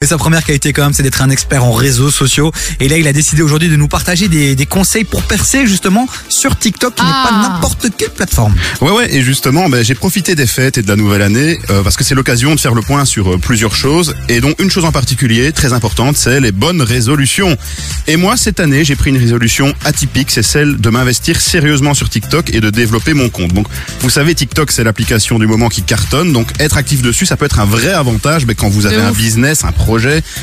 Et sa première qualité quand même, c'est d'être un expert en réseaux sociaux. Et là, il a décidé aujourd'hui de nous partager des, des conseils pour percer justement sur TikTok, qui n'est Ah. pas n'importe quelle plateforme. Ouais ouais et justement ben, j'ai profité des fêtes et de la nouvelle année euh, parce que c'est l'occasion de faire le point sur euh, plusieurs choses et dont une chose en particulier très importante c'est les bonnes résolutions. Et moi cette année j'ai pris une résolution atypique c'est celle de m'investir sérieusement sur TikTok et de développer mon compte. Donc vous savez TikTok c'est l'application du moment qui cartonne donc être actif dessus ça peut être un vrai avantage ben, quand vous avez un business, un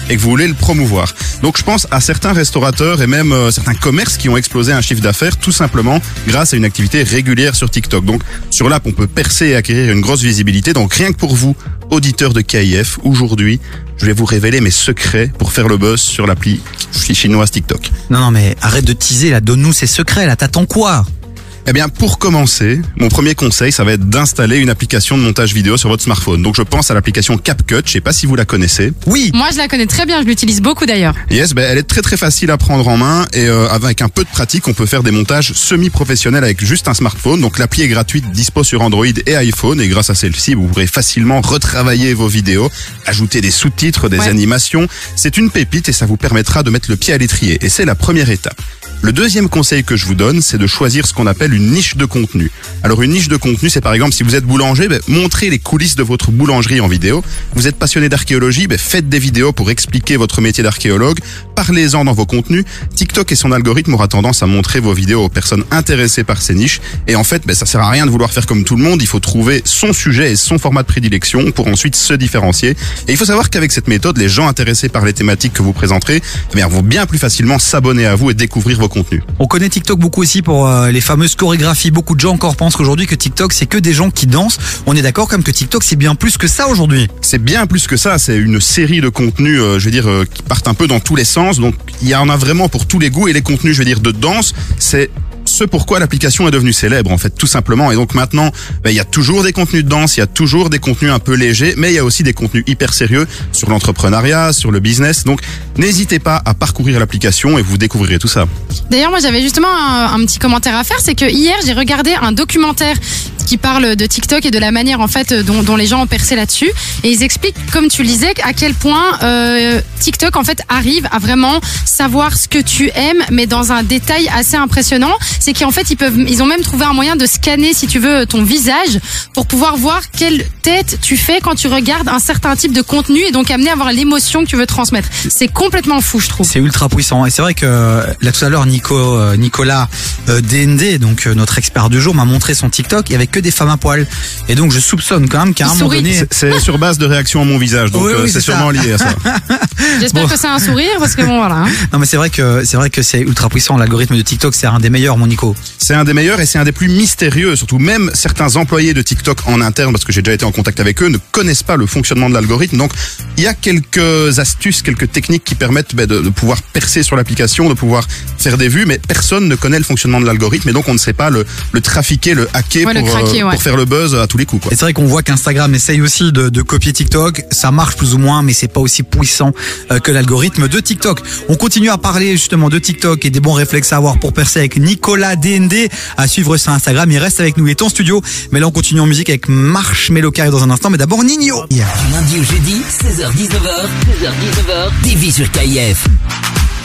et que vous voulez le promouvoir. Donc je pense à certains restaurateurs et même euh, certains commerces qui ont explosé un chiffre d'affaires tout simplement grâce à une activité régulière sur TikTok. Donc sur l'app on peut percer et acquérir une grosse visibilité. Donc rien que pour vous, auditeurs de KIF, aujourd'hui je vais vous révéler mes secrets pour faire le buzz sur l'appli chinoise TikTok. Non, non, mais arrête de teaser là, donne-nous ses secrets là, t'attends quoi? Eh bien, pour commencer, mon premier conseil, ça va être d'installer une application de montage vidéo sur votre smartphone. Donc, je pense à l'application CapCut. Je sais pas si vous la connaissez. Oui, Moi, je la connais très bien, je l'utilise beaucoup d'ailleurs. Yes, ben, elle est très très facile à prendre en main et euh, avec un peu de pratique, on peut faire des montages semi-professionnels avec juste un smartphone. Donc l'appli est gratuite, dispo sur Android et iPhone et grâce à celle-ci, vous pourrez facilement retravailler vos vidéos, ajouter des sous-titres, des Ouais. animations. C'est une pépite et ça vous permettra de mettre le pied à l'étrier et c'est la première étape. Le deuxième conseil que je vous donne, c'est de choisir ce qu'on appelle une niche de contenu. Alors une niche de contenu, c'est par exemple si vous êtes boulanger, ben, montrez les coulisses de votre boulangerie en vidéo. Vous êtes passionné d'archéologie, ben, faites des vidéos pour expliquer votre métier d'archéologue. Parlez-en dans vos contenus. TikTok et son algorithme aura tendance à montrer vos vidéos aux personnes intéressées par ces niches. Et en fait, ben, ça sert à rien de vouloir faire comme tout le monde. Il faut trouver son sujet et son format de prédilection pour ensuite se différencier. Et il faut savoir qu'avec cette méthode, les gens intéressés par les thématiques que vous présenterez eh bien, vont bien plus facilement s'abonner à vous et découvrir vos on connaît TikTok beaucoup aussi pour euh, les fameuses chorégraphies. Beaucoup de gens encore pensent qu'aujourd'hui que TikTok c'est que des gens qui dansent. On est d'accord comme que TikTok c'est bien plus que ça aujourd'hui. C'est bien plus que ça, c'est une série de contenus, euh, je veux dire, euh, qui partent un peu dans tous les sens. Donc il y en a vraiment pour tous les goûts et les contenus, je veux dire, de danse, c'est ce pourquoi l'application est devenue célèbre en fait tout simplement. Et donc maintenant ben, il y a toujours des contenus de danse il y a toujours des contenus un peu légers mais il y a aussi des contenus hyper sérieux sur l'entrepreneuriat sur le business. Donc n'hésitez pas à parcourir l'application et vous découvrirez tout ça. D'ailleurs, moi, j'avais justement un, petit commentaire à faire, c'est que hier, j'ai regardé un documentaire qui parle de TikTok et de la manière en fait dont, dont les gens ont percé là-dessus, et ils expliquent, comme tu le disais, à quel point euh, TikTok en fait arrive à vraiment savoir ce que tu aimes, mais dans un détail assez impressionnant. C'est qu'en fait, ils peuvent, ils ont même trouvé un moyen de scanner, si tu veux, ton visage pour pouvoir voir quelle tête tu fais quand tu regardes un certain type de contenu et donc amener à avoir l'émotion que tu veux transmettre. C'est complètement fou, je trouve. C'est ultra puissant et c'est vrai que euh, là tout à l'heure Nico, euh, Nicolas euh, DND, donc euh, notre expert du jour, m'a montré son TikTok. Il y avait que des femmes à poil et donc je soupçonne quand même qu'à un moment donné. c'est sur base de réaction à mon visage donc Oui, oui, euh, c'est sûrement lié à ça J'espère Bon. que c'est un sourire parce que bon voilà. hein. Non mais c'est vrai que c'est vrai que c'est ultra puissant. L'algorithme de TikTok c'est un des meilleurs, mon Nico. C'est un des meilleurs et c'est un des plus mystérieux. Surtout, même certains employés de TikTok en interne, parce que j'ai déjà été en contact avec eux, ne connaissent pas le fonctionnement de l'algorithme. Donc, il y a quelques astuces, quelques techniques qui permettent ben, de, de pouvoir percer sur l'application, de pouvoir faire des vues, mais personne ne connaît le fonctionnement de l'algorithme et donc on ne sait pas le, le trafiquer, le hacker Ouais, le pour, craquer, euh, ouais. pour faire le buzz à tous les coups. Quoi. Et c'est vrai qu'on voit qu'Instagram essaye aussi de, de copier TikTok. Ça marche plus ou moins, mais c'est pas aussi puissant euh, que l'algorithme de TikTok. On continue à parler justement de TikTok et des bons réflexes à avoir pour percer avec Nicolas DND à suivre sur Instagram. Il reste avec nous, il est en studio. Mais là, on continue en musique avec Marshmello Carré dans un instant. Mais d'abord, Nino. Du lundi au jeudi, 16h-19h, 16h-19h, TV sur KIF.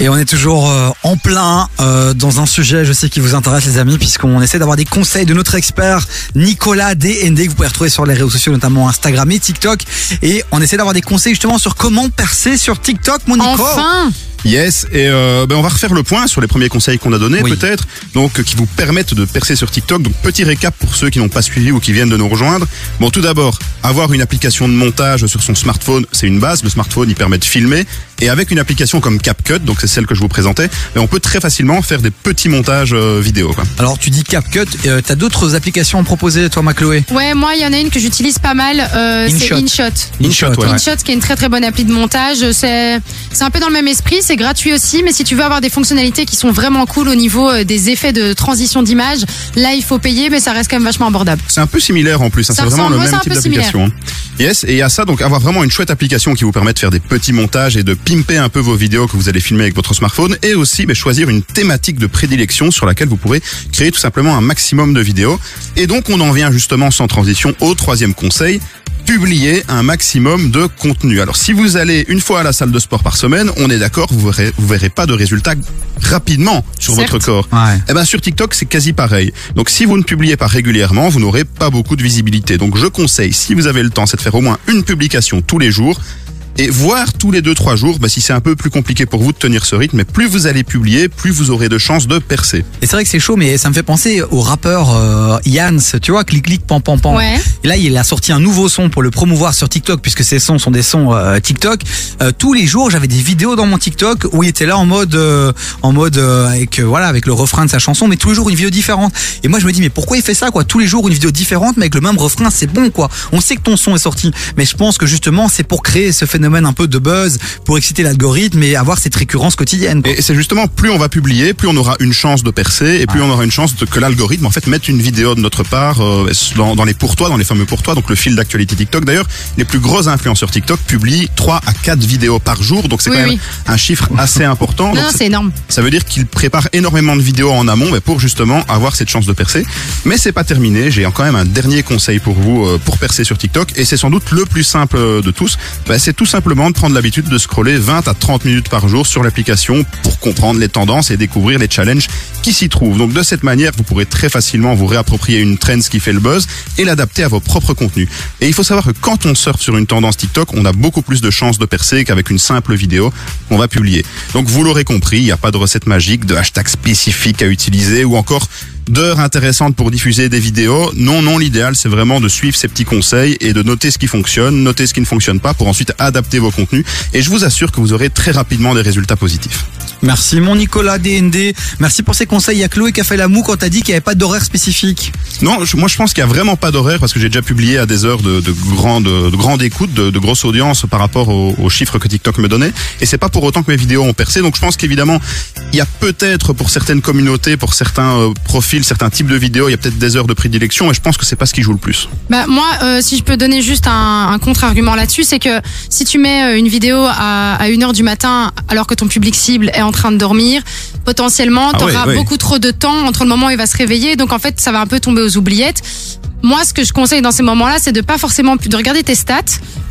Et on est toujours euh, en plein euh, dans un sujet, je sais qui vous intéresse les amis, puisqu'on essaie d'avoir des conseils de notre expert Nicolas DND que vous pouvez retrouver sur les réseaux sociaux, notamment Instagram et TikTok. Et on essaie d'avoir des conseils justement sur comment percer sur TikTok, mon Nico. Enfin Yes, et euh, ben on va refaire le point sur les premiers conseils qu'on a donnés Oui. peut-être, donc qui vous permettent de percer sur TikTok. Donc petit récap pour ceux qui n'ont pas suivi ou qui viennent de nous rejoindre. Bon, tout d'abord, avoir une application de montage sur son smartphone, c'est une base. Le smartphone, il permet de filmer, et avec une application comme CapCut, donc c'est celle que je vous présentais, ben, on peut très facilement faire des petits montages euh, vidéo. Quoi. Alors tu dis CapCut, euh, t'as d'autres applications à proposer toi, ma Chloé? Ouais, moi, il y en a une que j'utilise pas mal, euh, c'est InShot. InShot. InShot, ouais. InShot, qui est une très très bonne appli de montage. C'est C'est un peu dans le même esprit, c'est gratuit aussi, mais si tu veux avoir des fonctionnalités qui sont vraiment cool au niveau euh, des effets de transition d'image, là il faut payer, mais ça reste quand même vachement abordable. C'est un peu similaire en plus, hein, c'est vraiment le même type d'application. Yes, et à ça, donc avoir vraiment une chouette application qui vous permet de faire des petits montages et de pimper un peu vos vidéos que vous allez filmer avec votre smartphone, et aussi mais, choisir une thématique de prédilection sur laquelle vous pourrez créer tout simplement un maximum de vidéos. Et donc on en vient justement sans transition au troisième conseil, publier un maximum de contenu. Alors si vous allez une fois à la salle de sport par semaine, on est d'accord, vous verrez, vous verrez pas de résultats rapidement sur Certes. votre corps. Ouais. Eh ben sur TikTok c'est quasi pareil. Donc si vous ne publiez pas régulièrement, vous n'aurez pas beaucoup de visibilité. Donc je conseille, si vous avez le temps, c'est de faire au moins une publication tous les jours. Et voir tous les deux trois jours, bah, si c'est un peu plus compliqué pour vous de tenir ce rythme, mais plus vous allez publier, plus vous aurez de chances de percer. Et c'est vrai que c'est chaud, mais ça me fait penser au rappeur euh, Yans, tu vois, clic clic pan pan pan. Ouais. Et là, il a sorti un nouveau son pour le promouvoir sur TikTok, puisque ces sons sont des sons euh, TikTok. Euh, tous les jours, j'avais des vidéos dans mon TikTok où il était là en mode, euh, en mode euh, avec euh, voilà, avec le refrain de sa chanson, mais tous les jours une vidéo différente. Et moi, je me dis, mais pourquoi il fait ça, quoi? Tous les jours une vidéo différente, mais avec le même refrain, c'est bon, quoi. On sait que ton son est sorti, mais je pense que justement, c'est pour créer ce phénomène un peu de buzz, pour exciter l'algorithme et avoir cette récurrence quotidienne. quoi. Et c'est justement plus on va publier, plus on aura une chance de percer, et plus on aura une chance de, que l'algorithme en fait mette une vidéo de notre part euh, dans, dans les pourtois, dans les fameux pourtois, donc le fil d'actualité TikTok. D'ailleurs, les plus gros influenceurs TikTok publient 3 à 4 vidéos par jour, donc c'est Oui, quand même un chiffre assez important. Non, c'est énorme. Ça veut dire qu'ils préparent énormément de vidéos en amont mais pour justement avoir cette chance de percer. Mais c'est pas terminé, j'ai quand même un dernier conseil pour vous euh, pour percer sur TikTok et c'est sans doute le plus simple de tous. Bah, c'est tout simplement de prendre l'habitude de scroller 20 à 30 minutes par jour sur l'application pour comprendre les tendances et découvrir les challenges qui s'y trouvent. Donc de cette manière, vous pourrez très facilement vous réapproprier une trend qui fait le buzz et l'adapter à vos propres contenus. Et il faut savoir que quand on surfe sur une tendance TikTok, on a beaucoup plus de chances de percer qu'avec une simple vidéo qu'on va publier. Donc vous l'aurez compris, il n'y a pas de recette magique, de hashtag spécifique à utiliser ou encore d'heures intéressantes pour diffuser des vidéos. Non, non, l'idéal c'est vraiment de suivre ces petits conseils et de noter ce qui fonctionne, noter ce qui ne fonctionne pas pour ensuite adapter vos contenus. Et je vous assure que vous aurez très rapidement des résultats positifs. Merci mon Nicolas DND. Merci pour ces conseils. Il y a Chloé qui a fait la moue quand t'as dit qu'il n'y avait pas d'horaire spécifique. Non, je- moi je pense qu'il y a vraiment pas d'horaire parce que j'ai déjà publié à des heures de, de grande, de grande écoute, de, de grosse audience par rapport aux, aux chiffres que TikTok me donnait. Et c'est pas pour autant que mes vidéos ont percé. Donc je pense qu'évidemment, il y a peut-être pour certaines communautés, pour certains euh, profils, certains types de vidéos, il y a peut-être des heures de prédilection. Et je pense que c'est pas ce qui joue le plus. Bah, moi, euh, si je peux donner juste un, un contre-argument là-dessus, c'est que si tu mets euh, une vidéo à, à 1h du matin alors que ton public cible est en train de dormir, potentiellement, Ah tu ouais, auras ouais. beaucoup trop de temps entre le moment où il va se réveiller. Donc en fait, ça va un peu tomber aux oubliettes. Moi, ce que je conseille dans ces moments-là, c'est de pas forcément de regarder tes stats,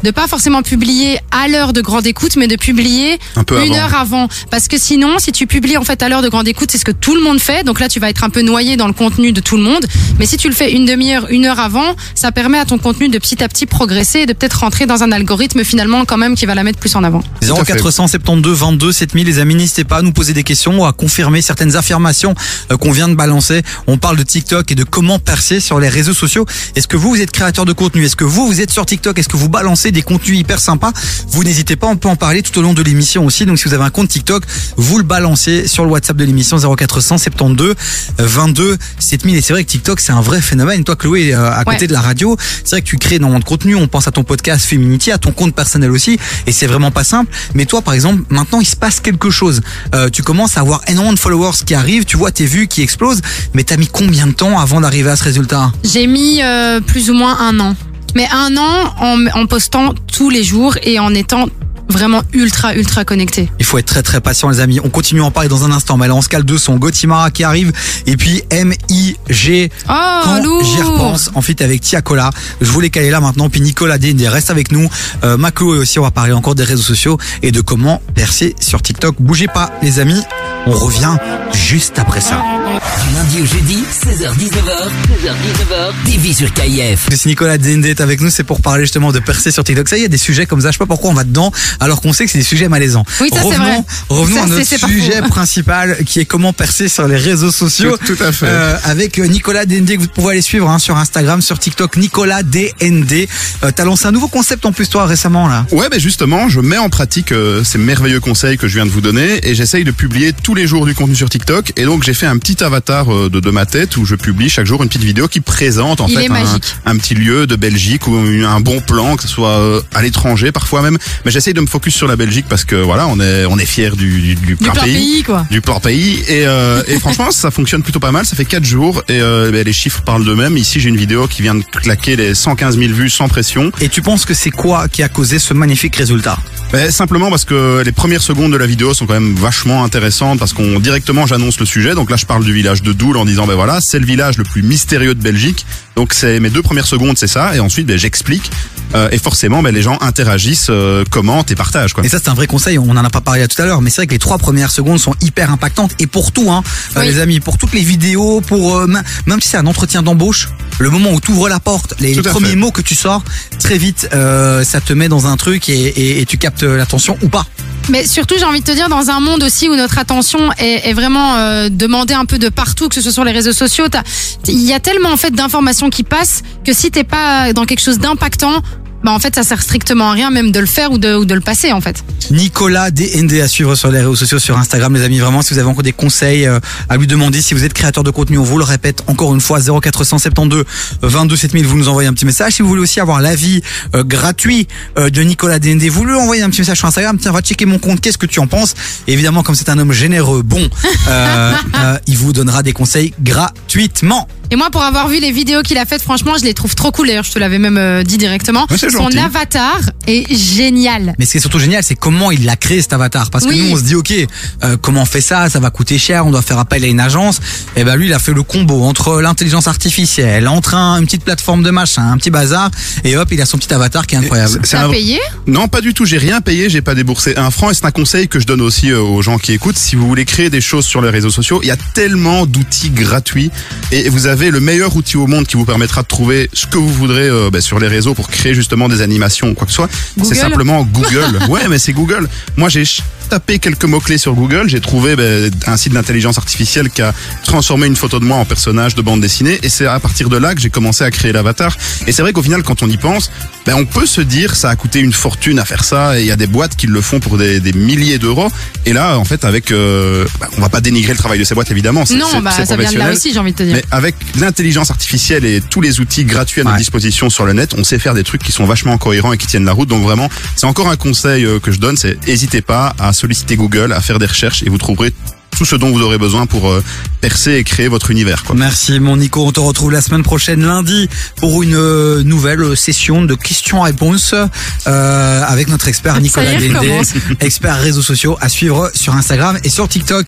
de pas forcément publier à l'heure de grande écoute, mais de publier Un peu une avant. heure avant. Parce que sinon, si tu publies en fait à l'heure de grande écoute, c'est ce que tout le monde fait. Donc là, tu vas être un peu noyé dans le contenu de tout le monde. Mais si tu le fais une demi-heure, une heure avant, ça permet à ton contenu de petit à petit progresser et de peut-être rentrer dans un algorithme finalement quand même qui va la mettre plus en avant. à fait. 0472 22 7000 les amis n'hésitez pas à nous poser des questions ou à confirmer certaines affirmations euh, qu'on vient de balancer on parle de TikTok et de comment percer sur les réseaux sociaux est-ce que vous vous êtes créateur de contenu? Est-ce que vous vous êtes sur TikTok? Est-ce que vous balancez des contenus hyper sympas? Vous n'hésitez pas on peut en parler tout au long de l'émission aussi. Donc si vous avez un compte TikTok vous le balancez sur le WhatsApp de l'émission 0472 22 7000 et c'est vrai que TikTok c'est un vrai phénomène. Toi Chloé euh, à côté Ouais. de la radio c'est vrai que tu crées énormément de contenu. On pense à ton podcast Feminity à ton compte personnel aussi. Et c'est vraiment pas simple. Mais toi par exemple maintenant il se passe quelque chose. Euh, tu commences à avoir énormément de followers qui arrivent. Tu vois tes vues qui explosent. Mais t'as mis combien de temps avant d'arriver à ce résultat? J'ai mis euh, plus ou moins un an. Mais un an en, en postant tous les jours et en étant vraiment ultra, ultra connecté. il faut être très très patient les amis. On continue à en parler dans un instant mais là on se cale deux son Gotimara qui arrive et puis M.I.G Oh, quand j'y repense. En fit avec Tiakola je voulais caler là maintenant puis Nicolas DND reste avec nous. Euh, Maclo et aussi on va parler encore des réseaux sociaux et de comment percer sur TikTok. Bougez pas les amis. On revient juste après ça. Du lundi au jeudi, 16h-19h, 16h-19h, TV sur KIF. Si Nicolas DND est avec nous, c'est pour parler justement de percer sur TikTok. Ça, il y a des sujets comme ça. Je sais pas pourquoi on va dedans, alors qu'on sait que c'est des sujets malaisants. Oui, ça, c'est revenons, vrai. revenons Ça, à notre sujet principal, qui est comment percer sur les réseaux sociaux. Tout- tout à fait. Euh, avec euh, Nicolas DND que vous pouvez aller suivre hein, sur Instagram, sur TikTok, Nicolas DND. Euh, T'as lancé un nouveau concept en plus toi récemment là. Ouais, ben justement, je mets en pratique euh, ces merveilleux conseils que je viens de vous donner et j'essaye de publier tous les jours du contenu sur TikTok. Et donc, j'ai fait un petit petit avatar euh, de, de ma tête où je publie chaque jour une petite vidéo qui présente en Il fait un, petit lieu de Belgique ou un bon plan, que ce soit euh, à l'étranger parfois même. Mais j'essaye de me focus sur la Belgique parce que voilà, on est on est fier du, du, du Du pays, quoi. du plan pays. Et, euh, et franchement ça fonctionne plutôt pas mal. Ça fait quatre jours et euh, ben, les chiffres parlent d'eux-mêmes. Ici j'ai une vidéo qui vient de claquer les 115 000 vues sans pression. Et tu penses que c'est quoi qui a causé ce magnifique résultat? Ben, simplement parce que les premières secondes de la vidéo sont quand même vachement intéressantes parce qu'on directement j'annonce le sujet donc là je parle du village de Doul en disant ben voilà c'est le village le plus mystérieux de Belgique donc c'est mes deux premières secondes c'est ça et ensuite ben, j'explique euh, et forcément ben, les gens interagissent euh, commentent et partagent quoi. Et ça c'est un vrai conseil, on en a pas parlé tout à l'heure, mais c'est vrai que les trois premières secondes sont hyper impactantes et pour tout, hein, euh, Oui. les amis, pour toutes les vidéos, pour euh, même- si c'est un entretien d'embauche, le moment où tu ouvres la porte, les, premiers fait. mots que tu sors, très vite, euh, ça te met dans un truc et, et- et tu captes l'attention ou pas. Mais surtout, j'ai envie de te dire, dans un monde aussi où notre attention est, vraiment euh, demandée un peu de partout, que ce soit sur les réseaux sociaux, il y a tellement en fait d'informations qui passent que si t'es pas dans quelque chose d'impactant, bah en fait ça sert strictement à rien même de le faire ou de, ou de le passer en fait. Nicolas DND à suivre sur les réseaux sociaux, sur Instagram, les amis. Vraiment, si vous avez encore des conseils euh, à lui demander, si vous êtes créateur de contenu, on vous le répète encore une fois, 0472 22 7000, vous nous envoyez un petit message. Si vous voulez aussi avoir l'avis euh, gratuit euh, de Nicolas DND, vous lui envoyez un petit message sur Instagram. Tiens, va checker mon compte. Qu'est-ce que tu en penses? Et Évidemment, comme c'est un homme généreux, bon, euh, euh, il vous donnera des conseils gratuitement. Et moi, pour avoir vu les vidéos qu'il a faites, franchement, je les trouve trop cool. D'ailleurs, je te l'avais même euh, dit directement. Ouais, c'est Son gentil. avatar est génial. Mais ce qui est surtout génial, c'est comment il a créé cet avatar. Parce que nous, on se dit, ok, euh, comment on fait ça? Ça va coûter cher, on doit faire appel à une agence. Et ben lui, il a fait le combo entre l'intelligence artificielle, entre un- une petite plateforme de machin, un petit bazar, et hop, il a son petit avatar qui est incroyable. C'est T'as un- payé? Non, pas du tout. J'ai rien payé. J'ai pas déboursé un franc. Et c'est un conseil que je donne aussi euh, aux gens qui écoutent. Si vous voulez créer des choses sur les réseaux sociaux, il y a tellement d'outils gratuits et vous avez le meilleur outil au monde qui vous permettra de trouver ce que vous voudrez euh, bah, sur les réseaux pour créer justement des animations ou quoi que ce soit. C'est simplement Google. ouais, mais c'est Google. Moi, j'ai tapé quelques mots clés sur Google. J'ai trouvé bah, un site d'intelligence artificielle qui a transformé une photo de moi en personnage de bande dessinée. Et c'est à partir de là que j'ai commencé à créer l'avatar. Et c'est vrai qu'au final, quand on y pense, ben, on peut se dire ça a coûté une fortune à faire ça et il y a des boîtes qui le font pour des, des milliers d'euros et là en fait avec euh, ben, on va pas dénigrer le travail de ces boîtes évidemment Non, bah ça vient de là aussi, j'ai envie de te dire. mais avec l'intelligence artificielle et tous les outils gratuits à notre Ouais. disposition sur le net, on sait faire des trucs qui sont vachement cohérents et qui tiennent la route. Donc vraiment, c'est encore un conseil euh, que je donne, c'est n'hésitez pas à solliciter Google, à faire des recherches et vous trouverez tout ce dont vous aurez besoin pour euh, percer et créer votre univers. Quoi. Merci mon Nico, on te retrouve la semaine prochaine lundi pour une euh, nouvelle session de questions-réponses euh, avec notre expert Nicolas y Dende, recommence. expert réseaux sociaux à suivre sur Instagram et sur TikTok.